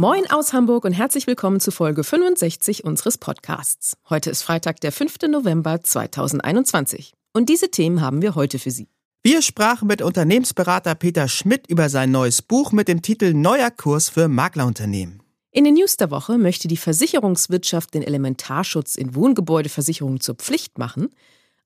Moin aus Hamburg und herzlich willkommen zu Folge 65 unseres Podcasts. Heute ist Freitag, der 5. November 2021. Und diese Themen haben wir heute für Sie. Wir sprachen mit Unternehmensberater Peter Schmidt über sein neues Buch mit dem Titel Neuer Kurs für Maklerunternehmen. In den News der Woche möchte die Versicherungswirtschaft den Elementarschutz in Wohngebäudeversicherungen zur Pflicht machen.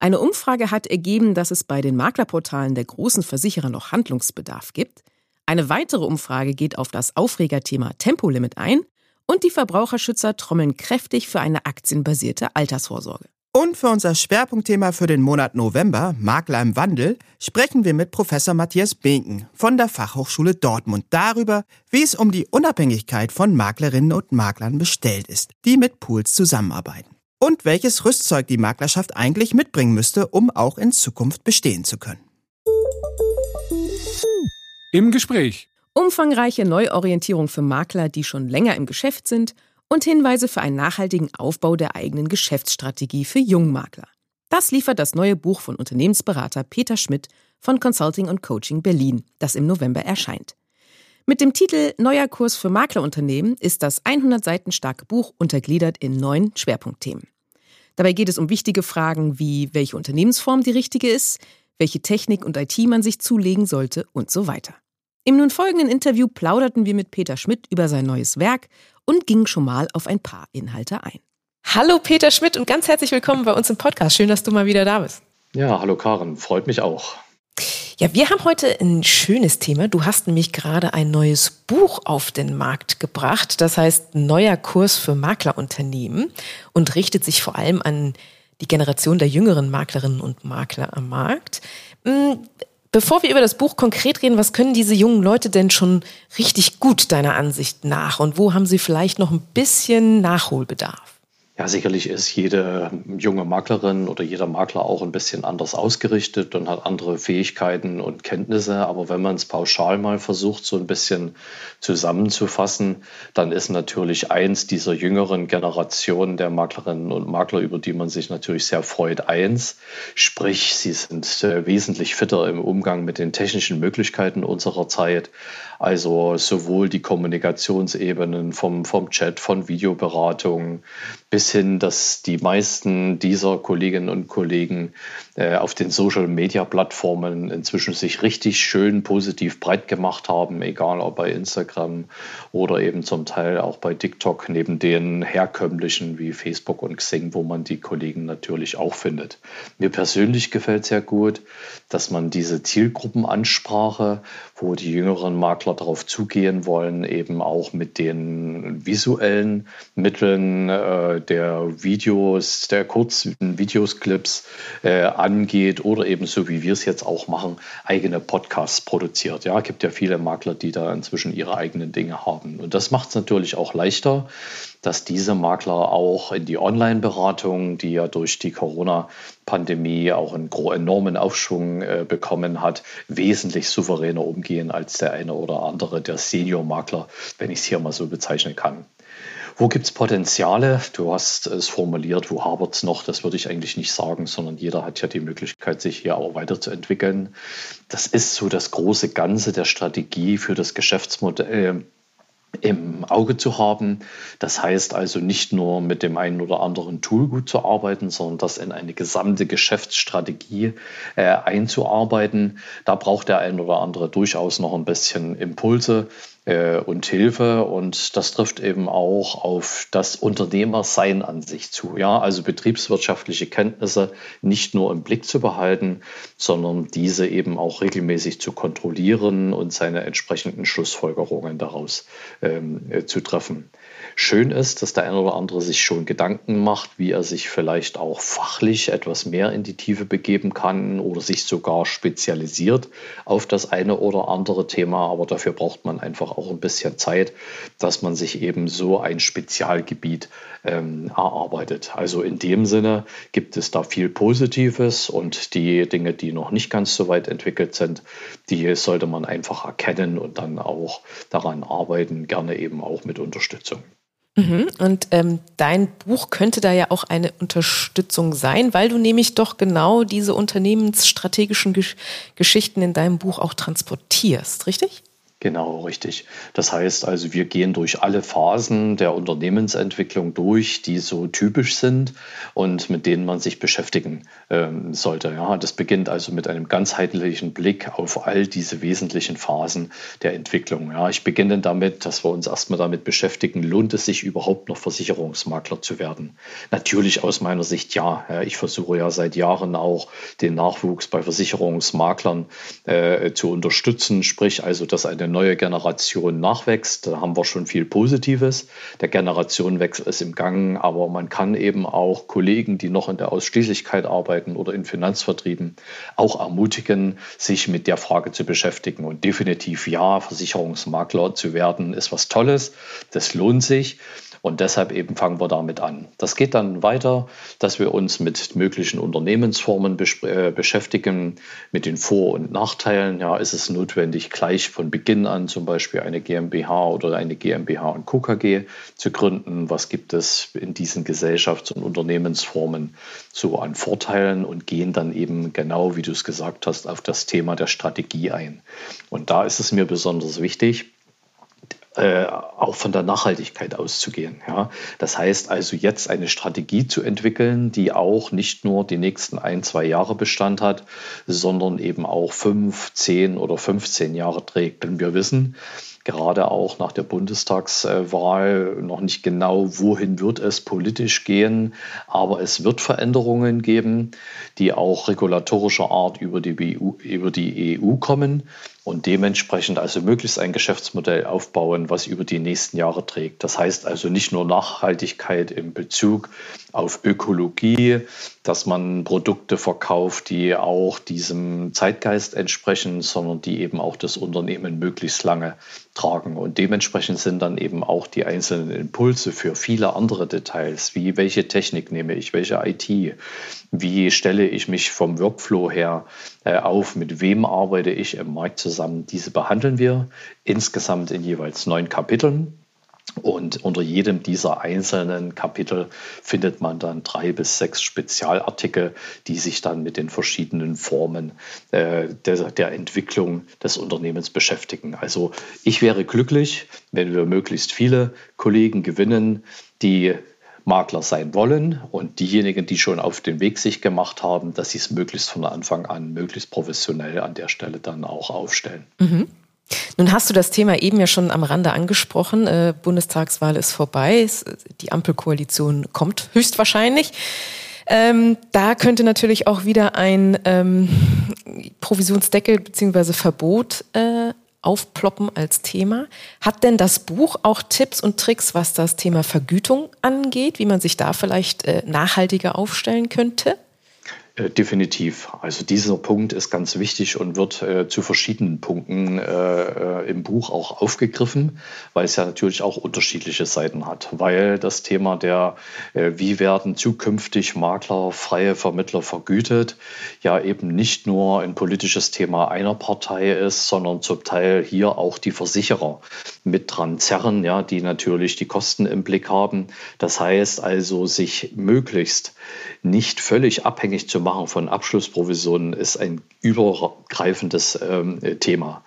Eine Umfrage hat ergeben, dass es bei den Maklerportalen der großen Versicherer noch Handlungsbedarf gibt. Eine weitere Umfrage geht auf das Aufregerthema Tempolimit ein und die Verbraucherschützer trommeln kräftig für eine aktienbasierte Altersvorsorge. Und für unser Schwerpunktthema für den Monat November, Makler im Wandel, sprechen wir mit Professor Matthias Binken von der Fachhochschule Dortmund darüber, wie es um die Unabhängigkeit von Maklerinnen und Maklern bestellt ist, die mit Pools zusammenarbeiten. Und welches Rüstzeug die Maklerschaft eigentlich mitbringen müsste, um auch in Zukunft bestehen zu können. Im Gespräch. Umfangreiche Neuorientierung für Makler, die schon länger im Geschäft sind und Hinweise für einen nachhaltigen Aufbau der eigenen Geschäftsstrategie für Jungmakler. Das liefert das neue Buch von Unternehmensberater Peter Schmidt von Consulting und Coaching Berlin, das im November erscheint. Mit dem Titel Neuer Kurs für Maklerunternehmen ist das 100 Seiten starke Buch untergliedert in neun Schwerpunktthemen. Dabei geht es um wichtige Fragen wie, welche Unternehmensform die richtige ist, welche Technik und IT man sich zulegen sollte und so weiter. Im nun folgenden Interview plauderten wir mit Peter Schmidt über sein neues Werk und gingen schon mal auf ein paar Inhalte ein. Hallo Peter Schmidt und ganz herzlich willkommen bei uns im Podcast. Schön, dass du mal wieder da bist. Ja, hallo Karen, freut mich auch. Ja, wir haben heute ein schönes Thema. Du hast nämlich gerade ein neues Buch auf den Markt gebracht. Das heißt Neuer Kurs für Maklerunternehmen und richtet sich vor allem an die Generation der jüngeren Maklerinnen und Makler am Markt. Hm, Bevor wir über das Buch konkret reden, was können diese jungen Leute denn schon richtig gut deiner Ansicht nach und wo haben sie vielleicht noch ein bisschen Nachholbedarf? Ja, sicherlich ist jede junge Maklerin oder jeder Makler auch ein bisschen anders ausgerichtet und hat andere Fähigkeiten und Kenntnisse. Aber wenn man es pauschal mal versucht, so ein bisschen zusammenzufassen, dann ist natürlich eins dieser jüngeren Generationen der Maklerinnen und Makler, über die man sich natürlich sehr freut, eins. Sprich, sie sind äh, wesentlich fitter im Umgang mit den technischen Möglichkeiten unserer Zeit. Also sowohl die Kommunikationsebenen vom, vom Chat, von Videoberatung bis hin, dass die meisten dieser Kolleginnen und Kollegen äh, auf den Social-Media-Plattformen inzwischen sich richtig schön positiv breit gemacht haben, egal ob bei Instagram oder eben zum Teil auch bei TikTok, neben den herkömmlichen wie Facebook und Xing, wo man die Kollegen natürlich auch findet. Mir persönlich gefällt sehr gut, dass man diese Zielgruppenansprache, wo die jüngeren Makler darauf zugehen wollen, eben auch mit den visuellen Mitteln äh, der Videos, der kurzen Videosclips äh, angeht oder eben so wie wir es jetzt auch machen, eigene Podcasts produziert. Ja, gibt ja viele Makler, die da inzwischen ihre eigenen Dinge haben. Und das macht es natürlich auch leichter, dass diese Makler auch in die Online-Beratung, die ja durch die Corona-Pandemie auch einen enormen Aufschwung äh, bekommen hat, wesentlich souveräner umgehen als der eine oder andere, der Senior-Makler, wenn ich es hier mal so bezeichnen kann. Wo gibt es Potenziale? Du hast es formuliert, wo hapert es noch? Das würde ich eigentlich nicht sagen, sondern jeder hat ja die Möglichkeit, sich hier auch weiterzuentwickeln. Das ist so das große Ganze der Strategie für das Geschäftsmodell im Auge zu haben. Das heißt also nicht nur mit dem einen oder anderen Tool gut zu arbeiten, sondern das in eine gesamte Geschäftsstrategie äh, einzuarbeiten. Da braucht der ein oder andere durchaus noch ein bisschen Impulse äh, und Hilfe und das trifft eben auch auf das Unternehmersein an sich zu. Ja, also betriebswirtschaftliche Kenntnisse nicht nur im Blick zu behalten, sondern diese eben auch regelmäßig zu kontrollieren und seine entsprechenden Schlussfolgerungen daraus ähm, äh, zu treffen. Schön ist, dass der eine oder andere sich schon Gedanken macht, wie er sich vielleicht auch fachlich etwas mehr in die Tiefe begeben kann oder sich sogar spezialisiert auf das eine oder andere Thema. Aber dafür braucht man einfach auch ein bisschen Zeit, dass man sich eben so ein Spezialgebiet ähm, erarbeitet. Also in dem Sinne gibt es da viel Positives und die Dinge, die noch nicht ganz so weit entwickelt sind, die sollte man einfach erkennen und dann auch daran arbeiten, gerne eben auch mit Unterstützung. Mhm. Und ähm, dein Buch könnte da ja auch eine Unterstützung sein, weil du nämlich doch genau diese unternehmensstrategischen Gesch Geschichten in deinem Buch auch transportierst, richtig? Genau, richtig. Das heißt also, wir gehen durch alle Phasen der Unternehmensentwicklung durch, die so typisch sind und mit denen man sich beschäftigen ähm, sollte. Ja, das beginnt also mit einem ganzheitlichen Blick auf all diese wesentlichen Phasen der Entwicklung. Ja, ich beginne damit, dass wir uns erstmal damit beschäftigen, lohnt es sich überhaupt noch Versicherungsmakler zu werden? Natürlich aus meiner Sicht ja. Ich versuche ja seit Jahren auch den Nachwuchs bei Versicherungsmaklern äh, zu unterstützen, sprich also, dass eine neue Generation nachwächst. Da haben wir schon viel Positives. Der Generationenwechsel ist im Gang, aber man kann eben auch Kollegen, die noch in der Ausschließlichkeit arbeiten oder in Finanzvertrieben, auch ermutigen, sich mit der Frage zu beschäftigen. Und definitiv ja, Versicherungsmakler zu werden, ist was Tolles. Das lohnt sich. Und deshalb eben fangen wir damit an. Das geht dann weiter, dass wir uns mit möglichen Unternehmensformen äh, beschäftigen, mit den Vor- und Nachteilen. Ja, ist es notwendig, gleich von Beginn an zum Beispiel eine GmbH oder eine GmbH und KKG zu gründen? Was gibt es in diesen Gesellschafts- und Unternehmensformen so an Vorteilen und gehen dann eben genau, wie du es gesagt hast, auf das Thema der Strategie ein. Und da ist es mir besonders wichtig, äh, auch von der Nachhaltigkeit auszugehen. Ja. Das heißt also jetzt eine Strategie zu entwickeln, die auch nicht nur die nächsten ein, zwei Jahre Bestand hat, sondern eben auch fünf, zehn oder 15 Jahre trägt. Denn wir wissen, gerade auch nach der Bundestagswahl noch nicht genau, wohin wird es politisch gehen. Aber es wird Veränderungen geben, die auch regulatorischer Art über die EU, über die EU kommen und dementsprechend also möglichst ein Geschäftsmodell aufbauen, was über die nächsten Jahre trägt. Das heißt also nicht nur Nachhaltigkeit im Bezug auf Ökologie, dass man Produkte verkauft, die auch diesem Zeitgeist entsprechen, sondern die eben auch das Unternehmen möglichst lange tragen. Und dementsprechend sind dann eben auch die einzelnen Impulse für viele andere Details, wie welche Technik nehme ich, welche IT, wie stelle ich mich vom Workflow her äh, auf, mit wem arbeite ich im Markt zusammen. Diese behandeln wir insgesamt in jeweils neun Kapiteln. Und unter jedem dieser einzelnen Kapitel findet man dann drei bis sechs Spezialartikel, die sich dann mit den verschiedenen Formen äh, der, der, Entwicklung des Unternehmens beschäftigen. Also ich wäre glücklich, wenn wir möglichst viele Kollegen gewinnen, die Makler sein wollen und diejenigen, die schon auf den Weg sich gemacht haben, dass sie es möglichst von Anfang an, möglichst professionell an der Stelle dann auch aufstellen. Mhm. Nun hast du das Thema eben ja schon am Rande angesprochen. Äh, Bundestagswahl ist vorbei. Die Ampelkoalition kommt höchstwahrscheinlich. Ähm, da könnte natürlich auch wieder ein ähm, Provisionsdeckel bzw. Verbot äh, aufploppen als Thema. Hat denn das Buch auch Tipps und Tricks, was das Thema Vergütung angeht, wie man sich da vielleicht äh, nachhaltiger aufstellen könnte? Äh, definitiv. Also dieser Punkt ist ganz wichtig und wird äh, zu verschiedenen Punkten äh, äh, im Buch auch aufgegriffen, weil es ja natürlich auch unterschiedliche Seiten hat. Weil das Thema der, äh, wie werden zukünftig Makler, freie Vermittler vergütet, ja eben nicht nur ein politisches Thema einer Partei ist, sondern zum Teil hier auch die Versicherer mit dran zerren, ja, die natürlich die Kosten im Blick haben. Das heißt also, sich möglichst nicht völlig abhängig zu machen von Abschlussprovisionen ist ein übergreifendes ähm, Thema.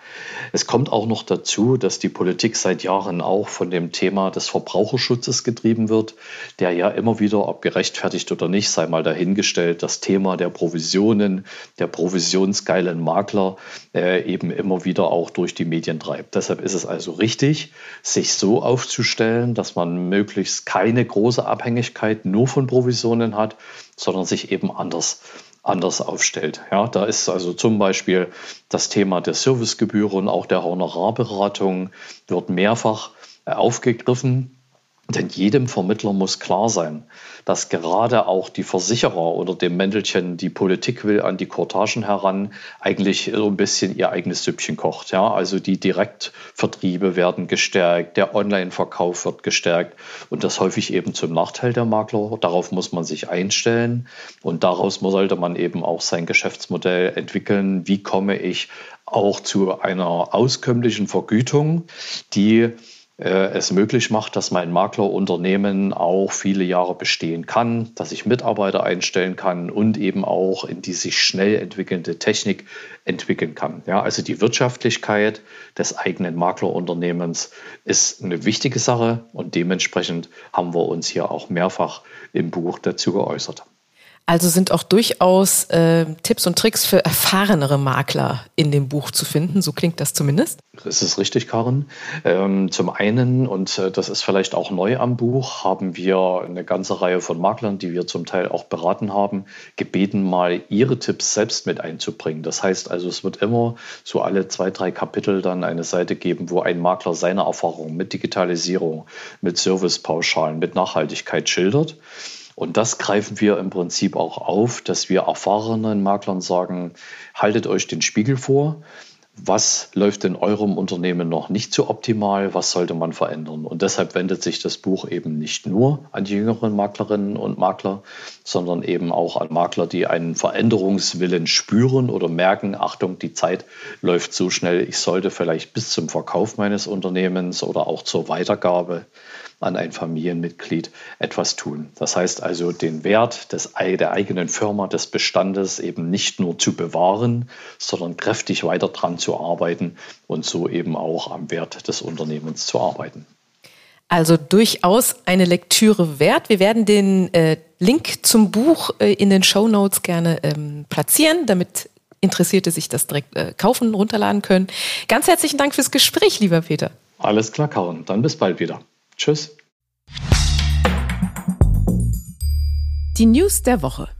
Es kommt auch noch dazu, dass die Politik seit Jahren auch von dem Thema des Verbraucherschutzes getrieben wird, der ja immer wieder, ob gerechtfertigt oder nicht, sei mal dahingestellt, das Thema der Provisionen, der provisionsgeilen Makler äh, eben immer wieder auch durch die Medien treibt. Deshalb ist es also richtig, sich so aufzustellen, dass man möglichst keine große Abhängigkeit nur von Provisionen hat, sondern sich eben anders anders aufstellt. Ja, da ist also zum Beispiel das Thema der Servicegebühren, auch der Honorarberatung wird mehrfach äh, aufgegriffen. Denn jedem Vermittler muss klar sein, dass gerade auch die Versicherer oder dem Mäntelchen, die Politik will an die Kortagen heran, eigentlich so ein bisschen ihr eigenes Süppchen kocht. Ja? Also die Direktvertriebe werden gestärkt, der Online-Verkauf wird gestärkt und das häufig eben zum Nachteil der Makler. Darauf muss man sich einstellen und daraus sollte man eben auch sein Geschäftsmodell entwickeln. Wie komme ich auch zu einer auskömmlichen Vergütung, die es möglich macht, dass mein Maklerunternehmen auch viele Jahre bestehen kann, dass ich Mitarbeiter einstellen kann und eben auch in die sich schnell entwickelnde Technik entwickeln kann. Ja, also die Wirtschaftlichkeit des eigenen Maklerunternehmens ist eine wichtige Sache und dementsprechend haben wir uns hier auch mehrfach im Buch dazu geäußert. Also sind auch durchaus äh, Tipps und Tricks für erfahrenere Makler in dem Buch zu finden. So klingt das zumindest. Das ist richtig, Karin. Ähm, zum einen, und äh, das ist vielleicht auch neu am Buch, haben wir eine ganze Reihe von Maklern, die wir zum Teil auch beraten haben, gebeten, mal ihre Tipps selbst mit einzubringen. Das heißt also, es wird immer so alle zwei, drei Kapitel dann eine Seite geben, wo ein Makler seine Erfahrungen mit Digitalisierung, mit Servicepauschalen, mit Nachhaltigkeit schildert. Und das greifen wir im Prinzip auch auf, dass wir erfahrenen Maklern sagen, haltet euch den Spiegel vor. Was läuft in eurem Unternehmen noch nicht so optimal? Was sollte man verändern? Und deshalb wendet sich das Buch eben nicht nur an die jüngeren Maklerinnen und Makler, sondern eben auch an Makler, die einen Veränderungswillen spüren oder merken, Achtung, die Zeit läuft so schnell, ich sollte vielleicht bis zum Verkauf meines Unternehmens oder auch zur Weitergabe an ein Familienmitglied etwas tun. Das heißt also, den Wert des, der eigenen Firma, des Bestandes eben nicht nur zu bewahren, sondern kräftig weiter dran zu arbeiten und so eben auch am Wert des Unternehmens zu arbeiten. Also durchaus eine Lektüre wert. Wir werden den äh, Link zum Buch äh, in den Show Notes gerne ähm, platzieren, damit Interessierte sich das direkt äh, kaufen, runterladen können. Ganz herzlichen Dank fürs Gespräch, lieber Peter. Alles klar, Karin. Dann bis bald wieder. Tschüss. Die News der Woche.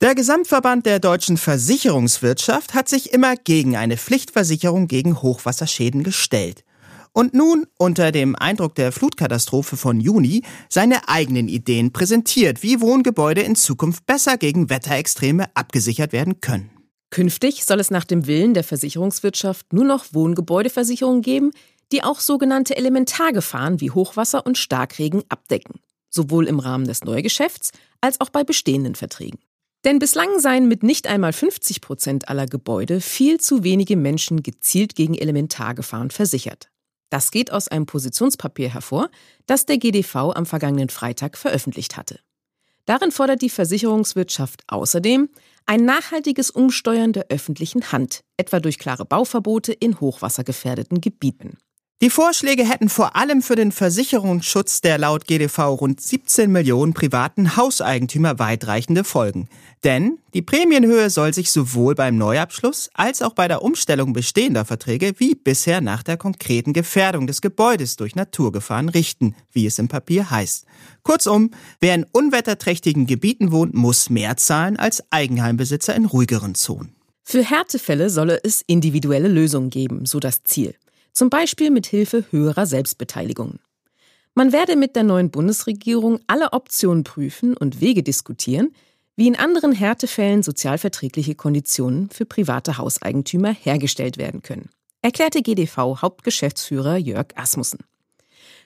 Der Gesamtverband der deutschen Versicherungswirtschaft hat sich immer gegen eine Pflichtversicherung gegen Hochwasserschäden gestellt. Und nun, unter dem Eindruck der Flutkatastrophe von Juni, seine eigenen Ideen präsentiert, wie Wohngebäude in Zukunft besser gegen Wetterextreme abgesichert werden können. Künftig soll es nach dem Willen der Versicherungswirtschaft nur noch Wohngebäudeversicherungen geben, die auch sogenannte Elementargefahren wie Hochwasser und Starkregen abdecken, sowohl im Rahmen des Neugeschäfts als auch bei bestehenden Verträgen. Denn bislang seien mit nicht einmal 50 Prozent aller Gebäude viel zu wenige Menschen gezielt gegen Elementargefahren versichert. Das geht aus einem Positionspapier hervor, das der GDV am vergangenen Freitag veröffentlicht hatte. Darin fordert die Versicherungswirtschaft außerdem ein nachhaltiges Umsteuern der öffentlichen Hand, etwa durch klare Bauverbote in hochwassergefährdeten Gebieten. Die Vorschläge hätten vor allem für den Versicherungsschutz der laut GDV rund 17 Millionen privaten Hauseigentümer weitreichende Folgen. Denn die Prämienhöhe soll sich sowohl beim Neuabschluss als auch bei der Umstellung bestehender Verträge wie bisher nach der konkreten Gefährdung des Gebäudes durch Naturgefahren richten, wie es im Papier heißt. Kurzum, wer in unwetterträchtigen Gebieten wohnt, muss mehr zahlen als Eigenheimbesitzer in ruhigeren Zonen. Für Härtefälle solle es individuelle Lösungen geben, so das Ziel zum Beispiel mit Hilfe höherer Selbstbeteiligung. Man werde mit der neuen Bundesregierung alle Optionen prüfen und Wege diskutieren, wie in anderen Härtefällen sozialverträgliche Konditionen für private Hauseigentümer hergestellt werden können, erklärte GDV-Hauptgeschäftsführer Jörg Asmussen.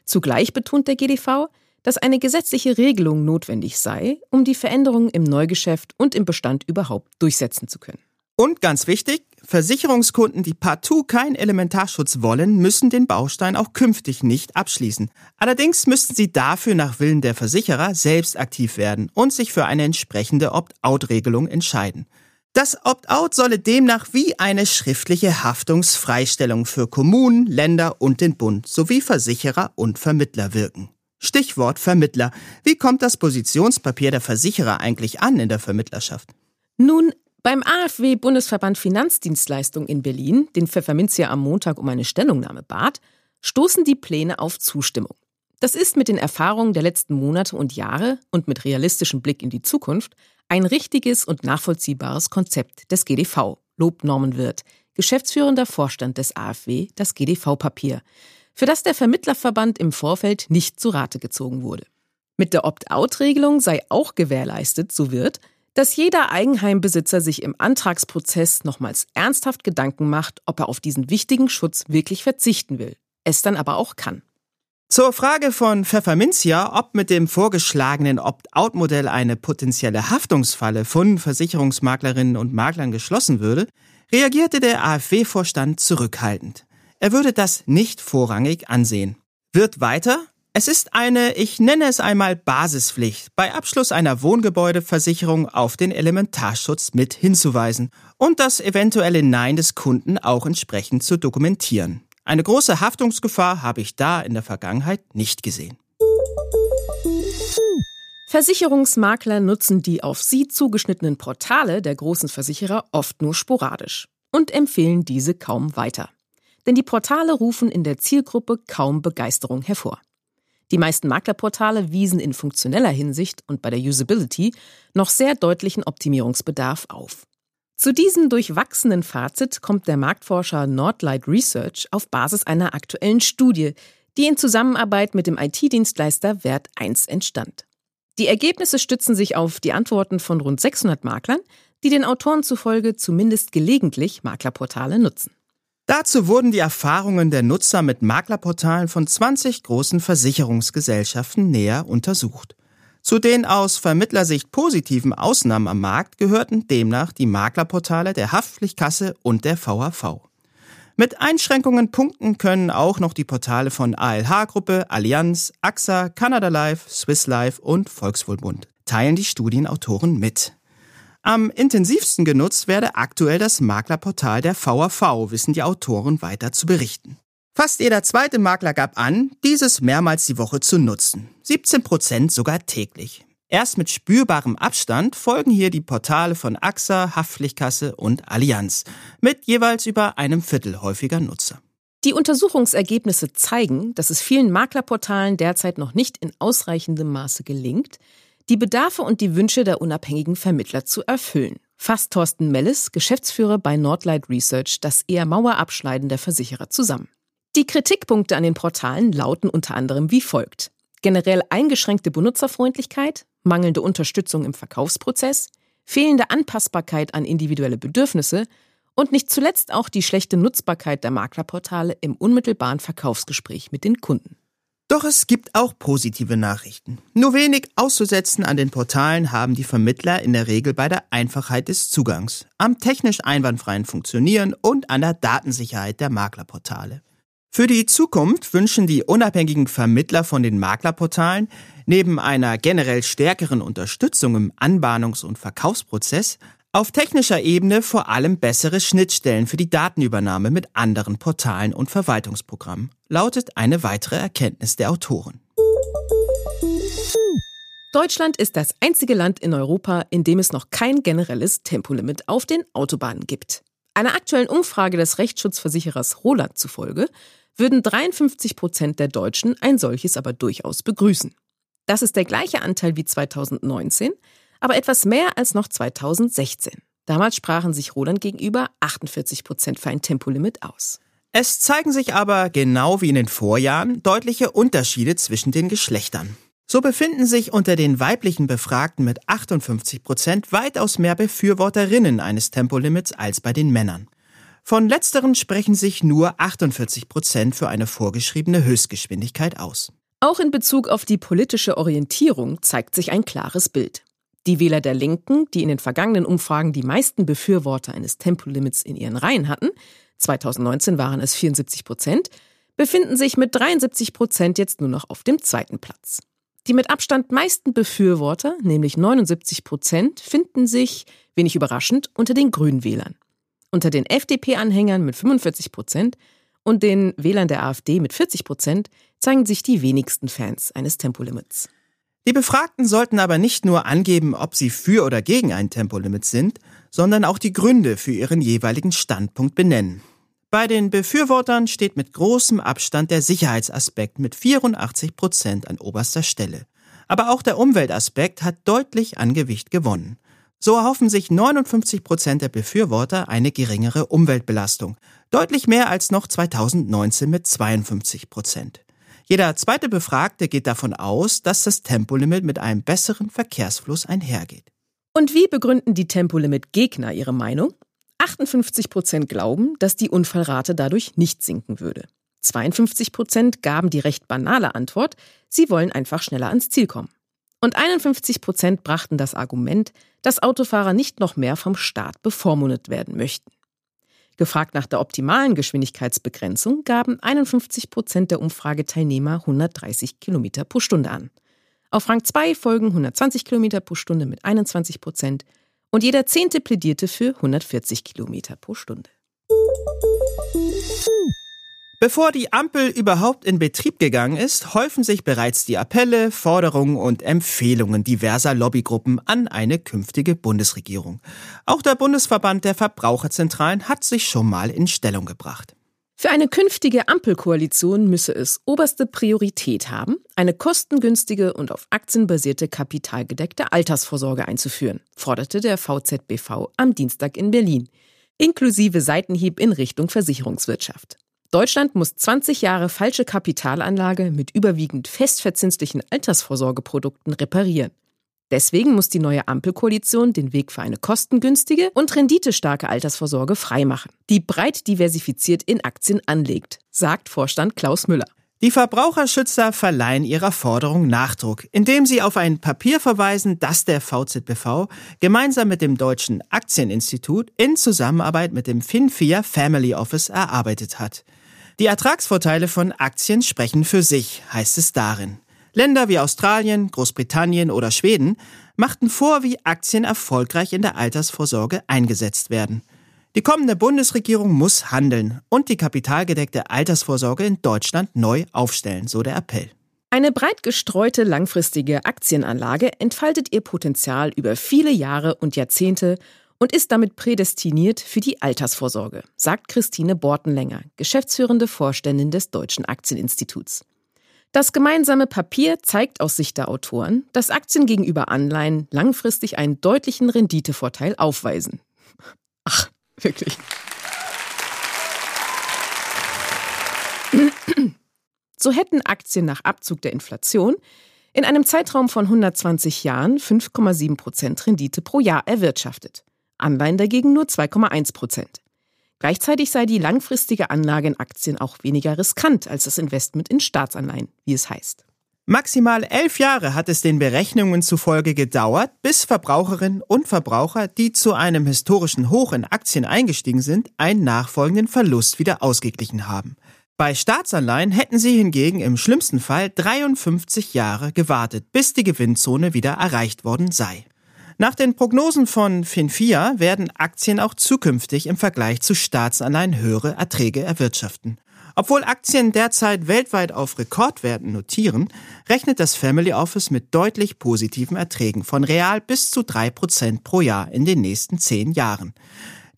Zugleich betont der GDV, dass eine gesetzliche Regelung notwendig sei, um die Veränderungen im Neugeschäft und im Bestand überhaupt durchsetzen zu können. Und ganz wichtig, Versicherungskunden, die partout keinen Elementarschutz wollen, müssen den Baustein auch künftig nicht abschließen. Allerdings müssten sie dafür nach Willen der Versicherer selbst aktiv werden und sich für eine entsprechende Opt-out-Regelung entscheiden. Das Opt-out solle demnach wie eine schriftliche Haftungsfreistellung für Kommunen, Länder und den Bund sowie Versicherer und Vermittler wirken. Stichwort Vermittler. Wie kommt das Positionspapier der Versicherer eigentlich an in der Vermittlerschaft? Nun, beim AfW Bundesverband Finanzdienstleistung in Berlin, den Pfefferminzia am Montag um eine Stellungnahme bat, stoßen die Pläne auf Zustimmung. Das ist mit den Erfahrungen der letzten Monate und Jahre und mit realistischem Blick in die Zukunft ein richtiges und nachvollziehbares Konzept des GDV, lobt Norman Wirth, geschäftsführender Vorstand des AfW, das GDV-Papier. für das der Vermittlerverband im Vorfeld nicht zu Rate gezogen wurde. Mit der Opt-out-Regelung sei auch gewährleistet, so wird, dass jeder Eigenheimbesitzer sich im Antragsprozess nochmals ernsthaft Gedanken macht, ob er auf diesen wichtigen Schutz wirklich verzichten will, es dann aber auch kann. Zur Frage von Pfefferminzia, ob mit dem vorgeschlagenen Opt-out-Modell eine potenzielle Haftungsfalle von Versicherungsmaklerinnen und Maklern geschlossen würde, reagierte der AfW-Vorstand zurückhaltend. Er würde das nicht vorrangig ansehen. Wird weiter? Es ist eine, ich nenne es einmal Basispflicht, bei Abschluss einer Wohngebäudeversicherung auf den Elementarschutz mit hinzuweisen und das eventuelle Nein des Kunden auch entsprechend zu dokumentieren. Eine große Haftungsgefahr habe ich da in der Vergangenheit nicht gesehen. Versicherungsmakler nutzen die auf sie zugeschnittenen Portale der großen Versicherer oft nur sporadisch und empfehlen diese kaum weiter. Denn die Portale rufen in der Zielgruppe kaum Begeisterung hervor. Die meisten Maklerportale wiesen in funktioneller Hinsicht und bei der Usability noch sehr deutlichen Optimierungsbedarf auf. Zu diesem durchwachsenen Fazit kommt der Marktforscher Nordlight Research auf Basis einer aktuellen Studie, die in Zusammenarbeit mit dem IT-Dienstleister Wert1 entstand. Die Ergebnisse stützen sich auf die Antworten von rund 600 Maklern, die den Autoren zufolge zumindest gelegentlich Maklerportale nutzen. Dazu wurden die Erfahrungen der Nutzer mit Maklerportalen von 20 großen Versicherungsgesellschaften näher untersucht. Zu den aus Vermittlersicht positiven Ausnahmen am Markt gehörten demnach die Maklerportale der Haftpflichtkasse und der VHV. Mit Einschränkungen punkten können auch noch die Portale von ALH-Gruppe, Allianz, AXA, Canada Life, Swiss Life und Volkswohlbund. Teilen die Studienautoren mit. Am intensivsten genutzt werde aktuell das Maklerportal der VAV, wissen die Autoren weiter zu berichten. Fast jeder zweite Makler gab an, dieses mehrmals die Woche zu nutzen. 17 Prozent sogar täglich. Erst mit spürbarem Abstand folgen hier die Portale von AXA, Haftpflichtkasse und Allianz mit jeweils über einem Viertel häufiger Nutzer. Die Untersuchungsergebnisse zeigen, dass es vielen Maklerportalen derzeit noch nicht in ausreichendem Maße gelingt, die Bedarfe und die Wünsche der unabhängigen Vermittler zu erfüllen. Fasst Thorsten Mellis, Geschäftsführer bei Nordlight Research, das eher Mauerabschneiden der Versicherer zusammen. Die Kritikpunkte an den Portalen lauten unter anderem wie folgt. Generell eingeschränkte Benutzerfreundlichkeit, mangelnde Unterstützung im Verkaufsprozess, fehlende Anpassbarkeit an individuelle Bedürfnisse und nicht zuletzt auch die schlechte Nutzbarkeit der Maklerportale im unmittelbaren Verkaufsgespräch mit den Kunden. Doch es gibt auch positive Nachrichten. Nur wenig auszusetzen an den Portalen haben die Vermittler in der Regel bei der Einfachheit des Zugangs, am technisch einwandfreien Funktionieren und an der Datensicherheit der Maklerportale. Für die Zukunft wünschen die unabhängigen Vermittler von den Maklerportalen neben einer generell stärkeren Unterstützung im Anbahnungs- und Verkaufsprozess auf technischer Ebene vor allem bessere Schnittstellen für die Datenübernahme mit anderen Portalen und Verwaltungsprogrammen, lautet eine weitere Erkenntnis der Autoren. Deutschland ist das einzige Land in Europa, in dem es noch kein generelles Tempolimit auf den Autobahnen gibt. Einer aktuellen Umfrage des Rechtsschutzversicherers Roland zufolge würden 53 Prozent der Deutschen ein solches aber durchaus begrüßen. Das ist der gleiche Anteil wie 2019, aber etwas mehr als noch 2016. Damals sprachen sich Roland gegenüber 48 Prozent für ein Tempolimit aus. Es zeigen sich aber, genau wie in den Vorjahren, deutliche Unterschiede zwischen den Geschlechtern. So befinden sich unter den weiblichen Befragten mit 58 Prozent weitaus mehr Befürworterinnen eines Tempolimits als bei den Männern. Von letzteren sprechen sich nur 48 Prozent für eine vorgeschriebene Höchstgeschwindigkeit aus. Auch in Bezug auf die politische Orientierung zeigt sich ein klares Bild. Die Wähler der Linken, die in den vergangenen Umfragen die meisten Befürworter eines Tempolimits in ihren Reihen hatten, 2019 waren es 74 Prozent, befinden sich mit 73 Prozent jetzt nur noch auf dem zweiten Platz. Die mit Abstand meisten Befürworter, nämlich 79 Prozent, finden sich, wenig überraschend, unter den Grünwählern. Unter den FDP-Anhängern mit 45 Prozent und den Wählern der AfD mit 40 Prozent zeigen sich die wenigsten Fans eines Tempolimits. Die Befragten sollten aber nicht nur angeben, ob sie für oder gegen ein Tempolimit sind, sondern auch die Gründe für ihren jeweiligen Standpunkt benennen. Bei den Befürwortern steht mit großem Abstand der Sicherheitsaspekt mit 84 Prozent an oberster Stelle. Aber auch der Umweltaspekt hat deutlich an Gewicht gewonnen. So erhoffen sich 59 Prozent der Befürworter eine geringere Umweltbelastung, deutlich mehr als noch 2019 mit 52 Prozent. Jeder zweite Befragte geht davon aus, dass das Tempolimit mit einem besseren Verkehrsfluss einhergeht. Und wie begründen die Tempolimit-Gegner ihre Meinung? 58 Prozent glauben, dass die Unfallrate dadurch nicht sinken würde. 52 Prozent gaben die recht banale Antwort, sie wollen einfach schneller ans Ziel kommen. Und 51 Prozent brachten das Argument, dass Autofahrer nicht noch mehr vom Staat bevormundet werden möchten. Gefragt nach der optimalen Geschwindigkeitsbegrenzung gaben 51 Prozent der Umfrageteilnehmer 130 Kilometer pro Stunde an. Auf Rang 2 folgen 120 Kilometer pro Stunde mit 21 Prozent und jeder Zehnte plädierte für 140 Kilometer pro Stunde. Bevor die Ampel überhaupt in Betrieb gegangen ist, häufen sich bereits die Appelle, Forderungen und Empfehlungen diverser Lobbygruppen an eine künftige Bundesregierung. Auch der Bundesverband der Verbraucherzentralen hat sich schon mal in Stellung gebracht. Für eine künftige Ampelkoalition müsse es oberste Priorität haben, eine kostengünstige und auf Aktien basierte kapitalgedeckte Altersvorsorge einzuführen, forderte der VZBV am Dienstag in Berlin, inklusive Seitenhieb in Richtung Versicherungswirtschaft. Deutschland muss 20 Jahre falsche Kapitalanlage mit überwiegend festverzinslichen Altersvorsorgeprodukten reparieren. Deswegen muss die neue Ampelkoalition den Weg für eine kostengünstige und renditestarke Altersvorsorge freimachen, die breit diversifiziert in Aktien anlegt, sagt Vorstand Klaus Müller. Die Verbraucherschützer verleihen ihrer Forderung Nachdruck, indem sie auf ein Papier verweisen, das der VZBV gemeinsam mit dem Deutschen Aktieninstitut in Zusammenarbeit mit dem FinFIA Family Office erarbeitet hat. Die Ertragsvorteile von Aktien sprechen für sich, heißt es darin. Länder wie Australien, Großbritannien oder Schweden machten vor, wie Aktien erfolgreich in der Altersvorsorge eingesetzt werden. Die kommende Bundesregierung muss handeln und die kapitalgedeckte Altersvorsorge in Deutschland neu aufstellen, so der Appell. Eine breit gestreute langfristige Aktienanlage entfaltet ihr Potenzial über viele Jahre und Jahrzehnte und ist damit prädestiniert für die Altersvorsorge, sagt Christine Bortenlänger, geschäftsführende Vorständin des Deutschen Aktieninstituts. Das gemeinsame Papier zeigt aus Sicht der Autoren, dass Aktien gegenüber Anleihen langfristig einen deutlichen Renditevorteil aufweisen. Ach, wirklich. So hätten Aktien nach Abzug der Inflation in einem Zeitraum von 120 Jahren 5,7 Prozent Rendite pro Jahr erwirtschaftet. Anleihen dagegen nur 2,1 Prozent. Gleichzeitig sei die langfristige Anlage in Aktien auch weniger riskant als das Investment in Staatsanleihen, wie es heißt. Maximal elf Jahre hat es den Berechnungen zufolge gedauert, bis Verbraucherinnen und Verbraucher, die zu einem historischen Hoch in Aktien eingestiegen sind, einen nachfolgenden Verlust wieder ausgeglichen haben. Bei Staatsanleihen hätten sie hingegen im schlimmsten Fall 53 Jahre gewartet, bis die Gewinnzone wieder erreicht worden sei. Nach den Prognosen von Finfia werden Aktien auch zukünftig im Vergleich zu Staatsanleihen höhere Erträge erwirtschaften. Obwohl Aktien derzeit weltweit auf Rekordwerten notieren, rechnet das Family Office mit deutlich positiven Erträgen von real bis zu drei Prozent pro Jahr in den nächsten zehn Jahren.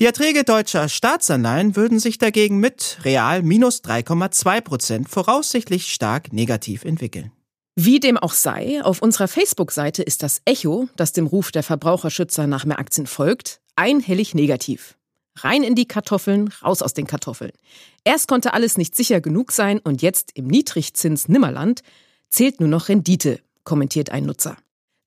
Die Erträge deutscher Staatsanleihen würden sich dagegen mit real minus 3,2 Prozent voraussichtlich stark negativ entwickeln. Wie dem auch sei, auf unserer Facebook-Seite ist das Echo, das dem Ruf der Verbraucherschützer nach mehr Aktien folgt, einhellig negativ. Rein in die Kartoffeln, raus aus den Kartoffeln. Erst konnte alles nicht sicher genug sein und jetzt im Niedrigzins-Nimmerland zählt nur noch Rendite, kommentiert ein Nutzer.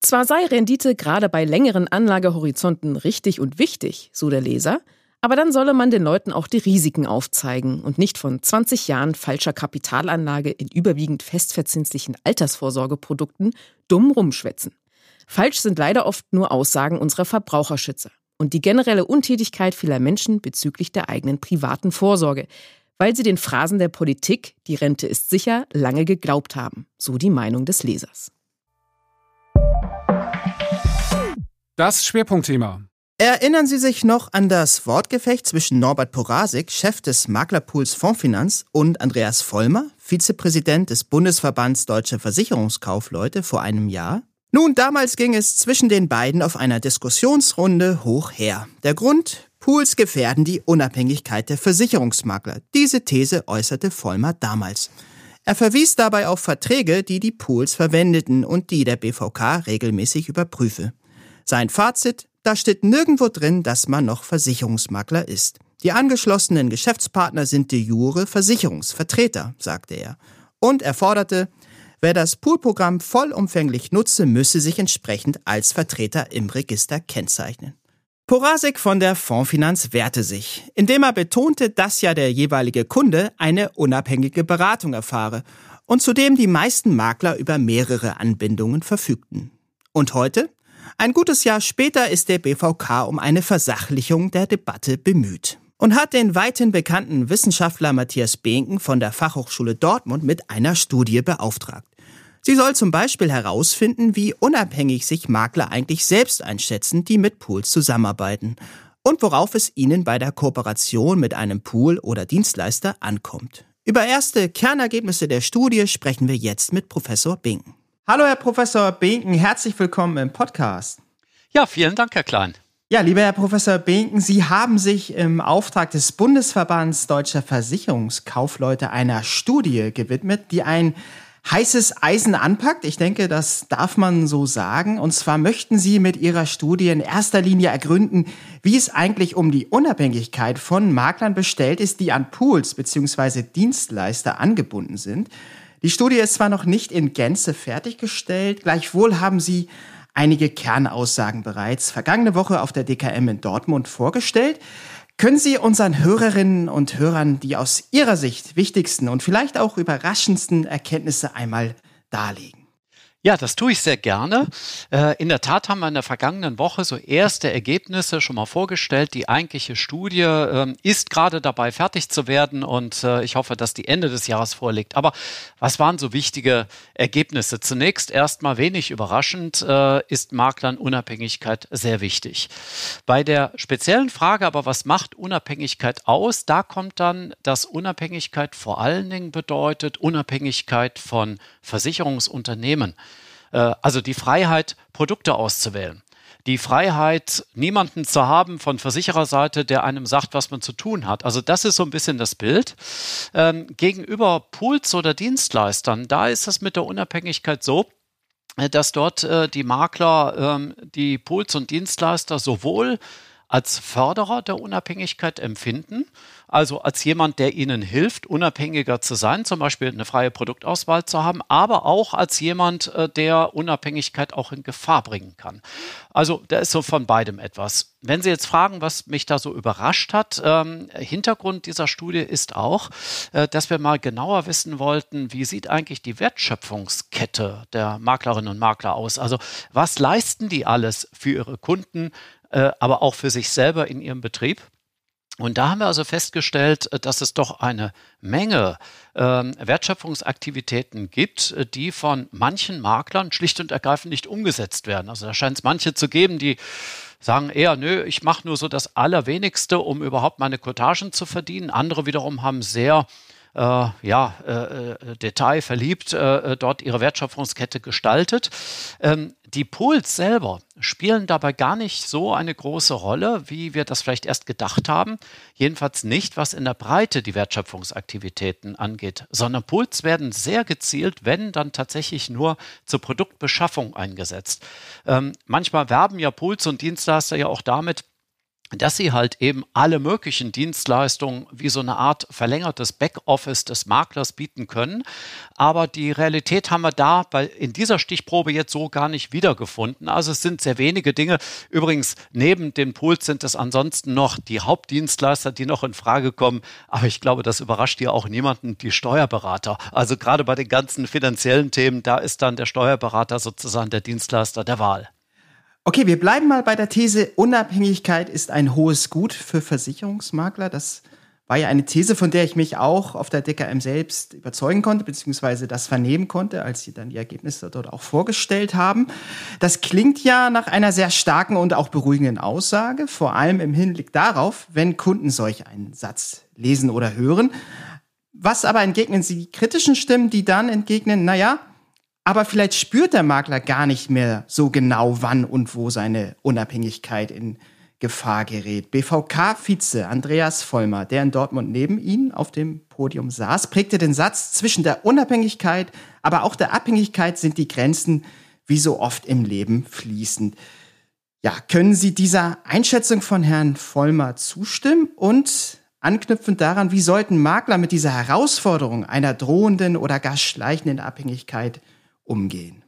Zwar sei Rendite gerade bei längeren Anlagehorizonten richtig und wichtig, so der Leser, aber dann solle man den Leuten auch die Risiken aufzeigen und nicht von 20 Jahren falscher Kapitalanlage in überwiegend festverzinslichen Altersvorsorgeprodukten dumm rumschwätzen. Falsch sind leider oft nur Aussagen unserer Verbraucherschützer und die generelle Untätigkeit vieler Menschen bezüglich der eigenen privaten Vorsorge, weil sie den Phrasen der Politik, die Rente ist sicher, lange geglaubt haben, so die Meinung des Lesers. Das Schwerpunktthema. Erinnern Sie sich noch an das Wortgefecht zwischen Norbert Porasik, Chef des Maklerpools Fondsfinanz, und Andreas Vollmer, Vizepräsident des Bundesverbands Deutscher Versicherungskaufleute, vor einem Jahr? Nun, damals ging es zwischen den beiden auf einer Diskussionsrunde hoch her. Der Grund? Pools gefährden die Unabhängigkeit der Versicherungsmakler. Diese These äußerte Vollmer damals. Er verwies dabei auf Verträge, die die Pools verwendeten und die der BVK regelmäßig überprüfe. Sein Fazit? Da steht nirgendwo drin, dass man noch Versicherungsmakler ist. Die angeschlossenen Geschäftspartner sind de jure Versicherungsvertreter, sagte er. Und er forderte, wer das Poolprogramm vollumfänglich nutze, müsse sich entsprechend als Vertreter im Register kennzeichnen. Porasek von der Fondsfinanz wehrte sich, indem er betonte, dass ja der jeweilige Kunde eine unabhängige Beratung erfahre und zudem die meisten Makler über mehrere Anbindungen verfügten. Und heute? Ein gutes Jahr später ist der BVK um eine Versachlichung der Debatte bemüht und hat den weithin bekannten Wissenschaftler Matthias Behnken von der Fachhochschule Dortmund mit einer Studie beauftragt. Sie soll zum Beispiel herausfinden, wie unabhängig sich Makler eigentlich selbst einschätzen, die mit Pools zusammenarbeiten und worauf es ihnen bei der Kooperation mit einem Pool oder Dienstleister ankommt. Über erste Kernergebnisse der Studie sprechen wir jetzt mit Professor Binken. Hallo, Herr Professor Binken, herzlich willkommen im Podcast. Ja, vielen Dank, Herr Klein. Ja, lieber Herr Professor Binken, Sie haben sich im Auftrag des Bundesverbands Deutscher Versicherungskaufleute einer Studie gewidmet, die ein heißes Eisen anpackt. Ich denke, das darf man so sagen. Und zwar möchten Sie mit Ihrer Studie in erster Linie ergründen, wie es eigentlich um die Unabhängigkeit von Maklern bestellt ist, die an Pools bzw. Dienstleister angebunden sind. Die Studie ist zwar noch nicht in Gänze fertiggestellt, gleichwohl haben Sie einige Kernaussagen bereits vergangene Woche auf der DKM in Dortmund vorgestellt. Können Sie unseren Hörerinnen und Hörern die aus Ihrer Sicht wichtigsten und vielleicht auch überraschendsten Erkenntnisse einmal darlegen? Ja, das tue ich sehr gerne. Äh, in der Tat haben wir in der vergangenen Woche so erste Ergebnisse schon mal vorgestellt. Die eigentliche Studie ähm, ist gerade dabei, fertig zu werden und äh, ich hoffe, dass die Ende des Jahres vorliegt. Aber was waren so wichtige Ergebnisse? Zunächst erstmal wenig überraschend äh, ist Maklern Unabhängigkeit sehr wichtig. Bei der speziellen Frage aber, was macht Unabhängigkeit aus? Da kommt dann, dass Unabhängigkeit vor allen Dingen bedeutet Unabhängigkeit von Versicherungsunternehmen. Äh, also die Freiheit, Produkte auszuwählen. Die Freiheit, niemanden zu haben von Versichererseite, der einem sagt, was man zu tun hat. Also das ist so ein bisschen das Bild. Ähm, gegenüber Pools oder Dienstleistern, da ist es mit der Unabhängigkeit so, äh, dass dort äh, die Makler ähm, die Pools und Dienstleister sowohl als Förderer der Unabhängigkeit empfinden, also als jemand, der ihnen hilft, unabhängiger zu sein, zum Beispiel eine freie Produktauswahl zu haben, aber auch als jemand, äh, der Unabhängigkeit auch in Gefahr bringen kann. Also da ist so von beidem etwas. Wenn Sie jetzt fragen, was mich da so überrascht hat, ähm, Hintergrund dieser Studie ist auch, äh, dass wir mal genauer wissen wollten, wie sieht eigentlich die Wertschöpfungskette der Maklerinnen und Makler aus? Also was leisten die alles für ihre Kunden? Äh, aber auch für sich selber in ihrem Betrieb. Und da haben wir also festgestellt, äh, dass es doch eine Menge ähm, Wertschöpfungsaktivitäten gibt, äh, die von manchen Maklern schlicht und ergreifend nicht umgesetzt werden. Also da scheint es manche zu geben, die sagen eher, nö, ich mache nur so das Allerwenigste, um überhaupt meine Kotagen zu verdienen. Andere wiederum haben sehr äh, ja, äh detailverliebt äh, dort ihre Wertschöpfungskette gestaltet. Ähm, die Pools selber spielen dabei gar nicht so eine große Rolle, wie wir das vielleicht erst gedacht haben. Jedenfalls nicht, was in der Breite die Wertschöpfungsaktivitäten angeht, sondern Pools werden sehr gezielt, wenn dann tatsächlich nur zur Produktbeschaffung eingesetzt. Ähm, manchmal werben ja Pools und Dienstleister ja auch damit, dass sie halt eben alle möglichen Dienstleistungen wie so eine Art verlängertes Backoffice des Maklers bieten können. Aber die Realität haben wir da bei, in dieser Stichprobe jetzt so gar nicht wiedergefunden. Also es sind sehr wenige Dinge. Übrigens, neben den Pools sind es ansonsten noch die Hauptdienstleister, die noch in Frage kommen. Aber ich glaube, das überrascht hier auch niemanden, die Steuerberater. Also gerade bei den ganzen finanziellen Themen, da ist dann der Steuerberater sozusagen der Dienstleister der Wahl. Okay, wir bleiben mal bei der These, Unabhängigkeit ist ein hohes Gut für Versicherungsmakler. Das war ja eine These, von der ich mich auch auf der DKM selbst überzeugen konnte, beziehungsweise das vernehmen konnte, als sie dann die Ergebnisse dort auch vorgestellt haben. Das klingt ja nach einer sehr starken und auch beruhigenden Aussage, vor allem im Hinblick darauf, wenn Kunden solch einen Satz lesen oder hören. Was aber entgegnen Sie kritischen Stimmen, die dann entgegnen, naja, aber vielleicht spürt der Makler gar nicht mehr so genau, wann und wo seine Unabhängigkeit in Gefahr gerät. BVK-Vize Andreas Vollmer, der in Dortmund neben Ihnen auf dem Podium saß, prägte den Satz, zwischen der Unabhängigkeit, aber auch der Abhängigkeit sind die Grenzen wie so oft im Leben fließend. Ja, können Sie dieser Einschätzung von Herrn Vollmer zustimmen? Und anknüpfend daran, wie sollten Makler mit dieser Herausforderung einer drohenden oder gar schleichenden Abhängigkeit umgehen?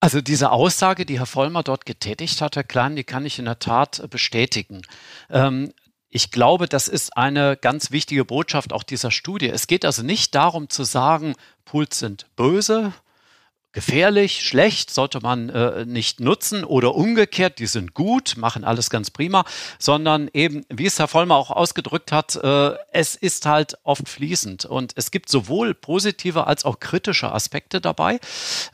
Also diese Aussage, die Herr Vollmer dort getätigt hat, Herr Klein, die kann ich in der Tat bestätigen. Ähm, ich glaube, das ist eine ganz wichtige Botschaft auch dieser Studie. Es geht also nicht darum zu sagen, Pools sind böse, gefährlich, schlecht, sollte man äh, nicht nutzen oder umgekehrt, die sind gut, machen alles ganz prima, sondern eben, wie es Herr Vollmer auch ausgedrückt hat, äh, es ist halt oft fließend und es gibt sowohl positive als auch kritische Aspekte dabei.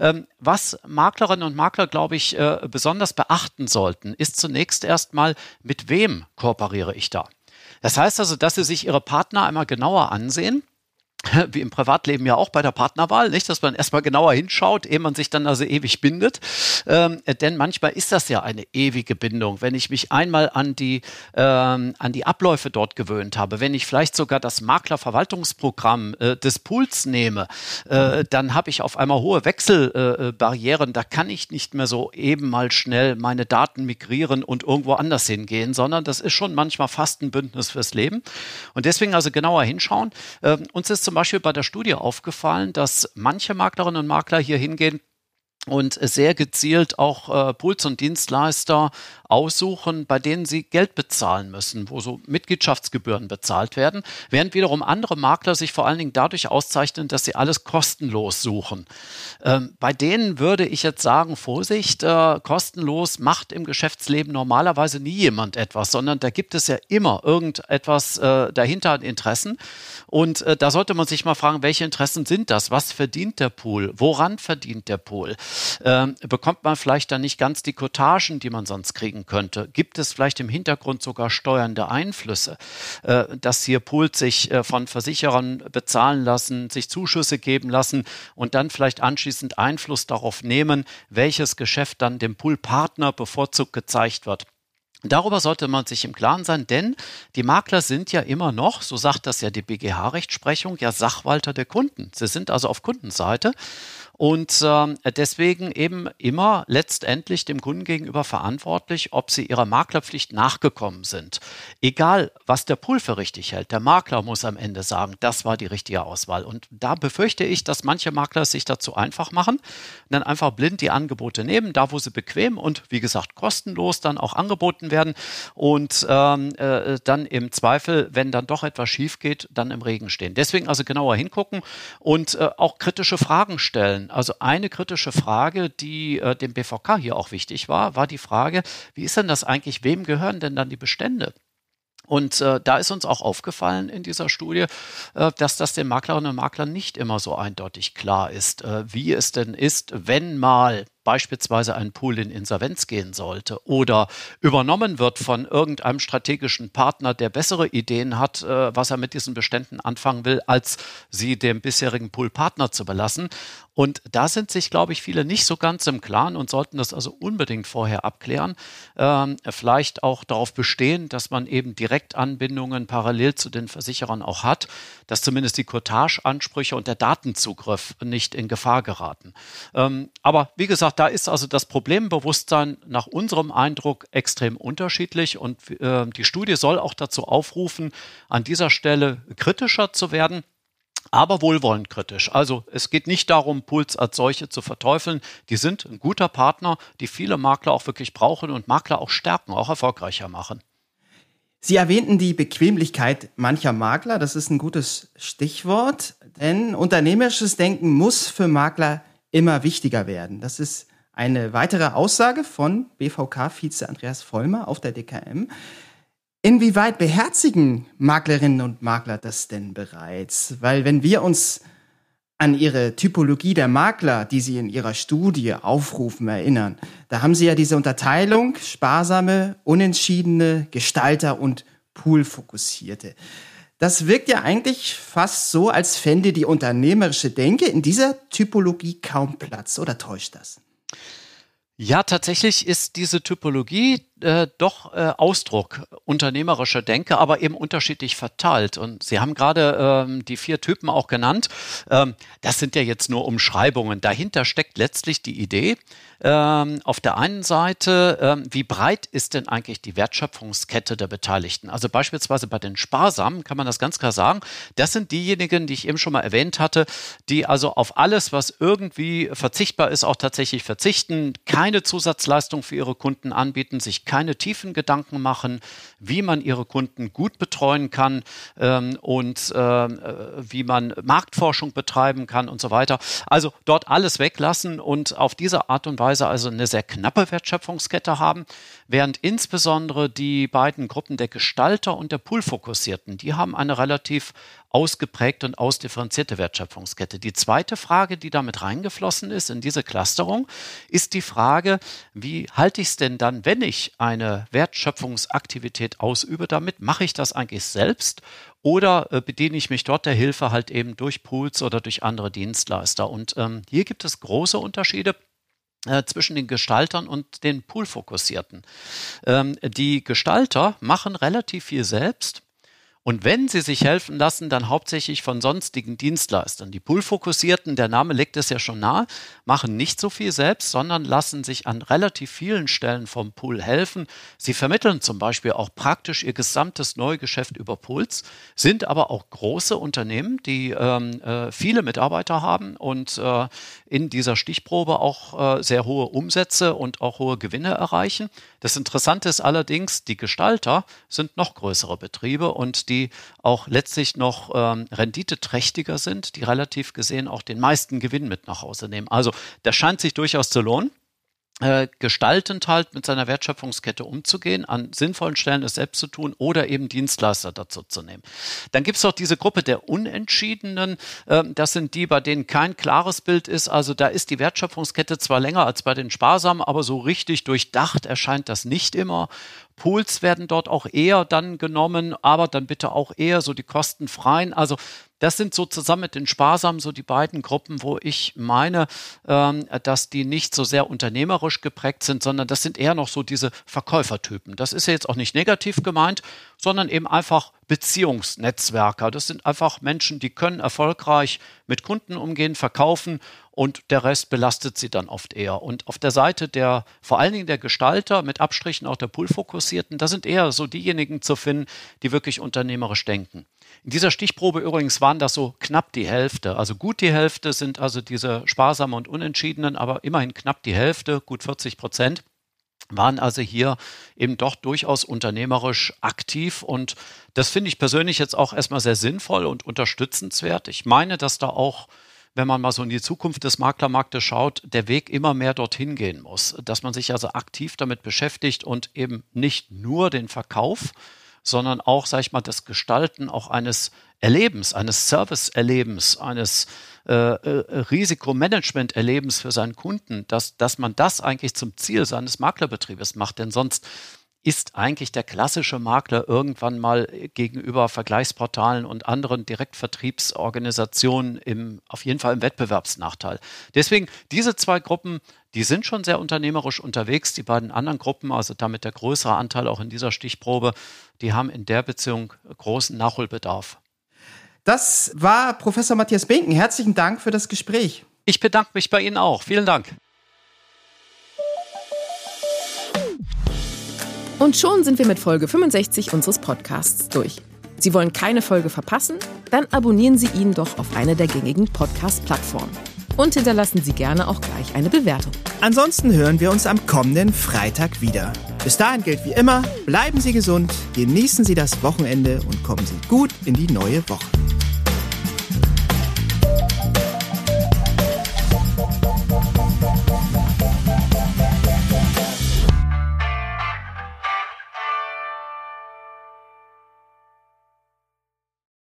Ähm, was Maklerinnen und Makler, glaube ich, äh, besonders beachten sollten, ist zunächst erstmal, mit wem kooperiere ich da? Das heißt also, dass Sie sich Ihre Partner einmal genauer ansehen wie im Privatleben ja auch bei der Partnerwahl, nicht, dass man erstmal genauer hinschaut, ehe man sich dann also ewig bindet. Ähm, denn manchmal ist das ja eine ewige Bindung. Wenn ich mich einmal an die, ähm, an die Abläufe dort gewöhnt habe, wenn ich vielleicht sogar das Maklerverwaltungsprogramm äh, des Pools nehme, äh, dann habe ich auf einmal hohe Wechselbarrieren. Äh, da kann ich nicht mehr so eben mal schnell meine Daten migrieren und irgendwo anders hingehen, sondern das ist schon manchmal fast ein Bündnis fürs Leben. Und deswegen also genauer hinschauen. Ähm, uns ist zum Beispiel bei der Studie aufgefallen, dass manche Maklerinnen und Makler hier hingehen und sehr gezielt auch äh, Puls und Dienstleister aussuchen, bei denen sie Geld bezahlen müssen, wo so Mitgliedschaftsgebühren bezahlt werden, während wiederum andere Makler sich vor allen Dingen dadurch auszeichnen, dass sie alles kostenlos suchen. Ähm, bei denen würde ich jetzt sagen, Vorsicht, äh, kostenlos macht im Geschäftsleben normalerweise nie jemand etwas, sondern da gibt es ja immer irgendetwas äh, dahinter an Interessen. Und äh, da sollte man sich mal fragen, welche Interessen sind das? Was verdient der Pool? Woran verdient der Pool? Ähm, bekommt man vielleicht dann nicht ganz die Kotagen, die man sonst kriegen kriegen könnte? Gibt es vielleicht im Hintergrund sogar steuernde Einflüsse, äh, dass hier Pools sich äh, von Versicherern bezahlen lassen, sich Zuschüsse geben lassen und dann vielleicht anschließend Einfluss darauf nehmen, welches Geschäft dann dem Poolpartner bevorzugt gezeigt wird? Darüber sollte man sich im Klaren sein, denn die Makler sind ja immer noch, so sagt das ja die BGH-Rechtsprechung, ja Sachwalter der Kunden. Sie sind also auf Kundenseite und äh, deswegen eben immer letztendlich dem Kunden gegenüber verantwortlich, ob sie ihrer Maklerpflicht nachgekommen sind. Egal, was der Pool für richtig hält, der Makler muss am Ende sagen, das war die richtige Auswahl. Und da befürchte ich, dass manche Makler sich dazu einfach machen, dann einfach blind die Angebote nehmen, da wo sie bequem und wie gesagt kostenlos dann auch angeboten werden und ähm, äh, dann im Zweifel, wenn dann doch etwas schief geht, dann im Regen stehen. Deswegen also genauer hingucken und äh, auch kritische Fragen stellen. Also eine kritische Frage, die äh, dem BVK hier auch wichtig war, war die Frage, wie ist denn das eigentlich, wem gehören denn dann die Bestände? Und äh, da ist uns auch aufgefallen in dieser Studie, äh, dass das den Maklerinnen und Maklern nicht immer so eindeutig klar ist, äh, wie es denn ist, wenn mal beispielsweise ein Pool in Insolvenz gehen sollte oder übernommen wird von irgendeinem strategischen Partner, der bessere Ideen hat, äh, was er mit diesen Beständen anfangen will, als sie dem bisherigen Poolpartner zu belassen. Und da sind sich, glaube ich, viele nicht so ganz im Klaren und sollten das also unbedingt vorher abklären. Ähm, vielleicht auch darauf bestehen, dass man eben Direktanbindungen parallel zu den Versicherern auch hat, dass zumindest die Cottage-Ansprüche und der Datenzugriff nicht in Gefahr geraten. Ähm, aber wie gesagt, da ist also das Problembewusstsein nach unserem Eindruck extrem unterschiedlich und äh, die Studie soll auch dazu aufrufen, an dieser Stelle kritischer zu werden aber wohlwollend kritisch. Also es geht nicht darum, Puls als solche zu verteufeln. Die sind ein guter Partner, die viele Makler auch wirklich brauchen und Makler auch stärken, auch erfolgreicher machen. Sie erwähnten die Bequemlichkeit mancher Makler. Das ist ein gutes Stichwort, denn unternehmerisches Denken muss für Makler immer wichtiger werden. Das ist eine weitere Aussage von BVK-Vize Andreas Vollmer auf der DKM. Inwieweit beherzigen Maklerinnen und Makler das denn bereits? Weil wenn wir uns an Ihre Typologie der Makler, die Sie in Ihrer Studie aufrufen, erinnern, da haben Sie ja diese Unterteilung sparsame, unentschiedene, Gestalter und Poolfokussierte. Das wirkt ja eigentlich fast so, als fände die unternehmerische Denke in dieser Typologie kaum Platz, oder täuscht das? Ja, tatsächlich ist diese Typologie äh, doch äh, Ausdruck unternehmerischer Denke, aber eben unterschiedlich verteilt. Und Sie haben gerade ähm, die vier Typen auch genannt. Ähm, das sind ja jetzt nur Umschreibungen. Dahinter steckt letztlich die Idee, ähm, auf der einen Seite, ähm, wie breit ist denn eigentlich die Wertschöpfungskette der Beteiligten? Also beispielsweise bei den Sparsamen kann man das ganz klar sagen. Das sind diejenigen, die ich eben schon mal erwähnt hatte, die also auf alles, was irgendwie verzichtbar ist, auch tatsächlich verzichten, keine Zusatzleistung für ihre Kunden anbieten, sich keine tiefen Gedanken machen, wie man ihre Kunden gut betreuen kann ähm, und äh, wie man Marktforschung betreiben kann und so weiter. Also dort alles weglassen und auf diese Art und Weise Weise also eine sehr knappe Wertschöpfungskette haben, während insbesondere die beiden Gruppen der Gestalter und der Poolfokussierten, die haben eine relativ ausgeprägte und ausdifferenzierte Wertschöpfungskette. Die zweite Frage, die damit reingeflossen ist in diese Clusterung, ist die Frage, wie halte ich es denn dann, wenn ich eine Wertschöpfungsaktivität ausübe damit? Mache ich das eigentlich selbst oder äh, bediene ich mich dort der Hilfe halt eben durch Pools oder durch andere Dienstleister? Und ähm, hier gibt es große Unterschiede äh, zwischen den Gestaltern und den Pool-Fokussierten. Ähm, die Gestalter machen relativ viel selbst und wenn sie sich helfen lassen, dann hauptsächlich von sonstigen Dienstleistern. Die Pool-Fokussierten, der Name legt es ja schon nahe, machen nicht so viel selbst, sondern lassen sich an relativ vielen Stellen vom Pool helfen. Sie vermitteln zum Beispiel auch praktisch ihr gesamtes Neugeschäft über Pools, sind aber auch große Unternehmen, die ähm, äh, viele Mitarbeiter haben und äh, in dieser Stichprobe auch äh, sehr hohe Umsätze und auch hohe Gewinne erreichen. Das Interessante ist allerdings, die Gestalter sind noch größere Betriebe und die die auch letztlich noch ähm, renditeträchtiger sind, die relativ gesehen auch den meisten Gewinn mit nach Hause nehmen. Also das scheint sich durchaus zu lohnen äh, gestaltend halt mit seiner Wertschöpfungskette umzugehen, an sinnvollen Stellen es selbst zu tun oder eben Dienstleister dazu zu nehmen. Dann gibt es auch diese Gruppe der Unentschiedenen. Ähm, das sind die, bei denen kein klares Bild ist. Also da ist die Wertschöpfungskette zwar länger als bei den Sparsamen, aber so richtig durchdacht erscheint das nicht immer. Pools werden dort auch eher dann genommen, aber dann bitte auch eher so die kostenfreien. Also das sind so zusammen mit den Sparsamen so die beiden Gruppen, wo ich meine, ähm, dass die nicht so sehr unternehmerisch geprägt sind, sondern das sind eher noch so diese Verkäufertypen. Das ist ja jetzt auch nicht negativ gemeint, sondern eben einfach Beziehungsnetzwerker. Das sind einfach Menschen, die können erfolgreich mit Kunden umgehen, verkaufen und der Rest belastet sie dann oft eher. Und auf der Seite der, vor allen Dingen der Gestalter, mit Abstrichen auch der Pool-Fokussierten, da sind eher so diejenigen zu finden, die wirklich unternehmerisch denken. In dieser Stichprobe übrigens waren das so knapp die Hälfte. Also gut die Hälfte sind also diese sparsamen und unentschiedenen, aber immerhin knapp die Hälfte, gut 40 Prozent waren also hier eben doch durchaus unternehmerisch aktiv und das finde ich persönlich jetzt auch erstmal sehr sinnvoll und unterstützenswert. Ich meine, dass da auch wenn man mal so in die Zukunft des Maklermarktes schaut, der Weg immer mehr dorthin gehen muss. Dass man sich also aktiv damit beschäftigt und eben nicht nur den Verkauf, sondern auch, sag ich mal, das Gestalten auch eines Erlebens, eines Service-Erlebens, eines äh, äh, Risikomanagement-Erlebens für seinen Kunden, dass, dass man das eigentlich zum Ziel seines Maklerbetriebes macht. Denn sonst ist eigentlich der klassische Makler irgendwann mal gegenüber Vergleichsportalen und anderen Direktvertriebsorganisationen im, auf jeden Fall im Wettbewerbsnachteil. Deswegen, diese zwei Gruppen, die sind schon sehr unternehmerisch unterwegs. Die beiden anderen Gruppen, also damit der größere Anteil auch in dieser Stichprobe, die haben in der Beziehung großen Nachholbedarf. Das war Professor Matthias Binken. Herzlichen Dank für das Gespräch. Ich bedanke mich bei Ihnen auch. Vielen Dank. Und schon sind wir mit Folge 65 unseres Podcasts durch. Sie wollen keine Folge verpassen? Dann abonnieren Sie ihn doch auf einer der gängigen Podcast-Plattformen. Und hinterlassen Sie gerne auch gleich eine Bewertung. Ansonsten hören wir uns am kommenden Freitag wieder. Bis dahin gilt wie immer, bleiben Sie gesund, genießen Sie das Wochenende und kommen Sie gut in die neue Woche.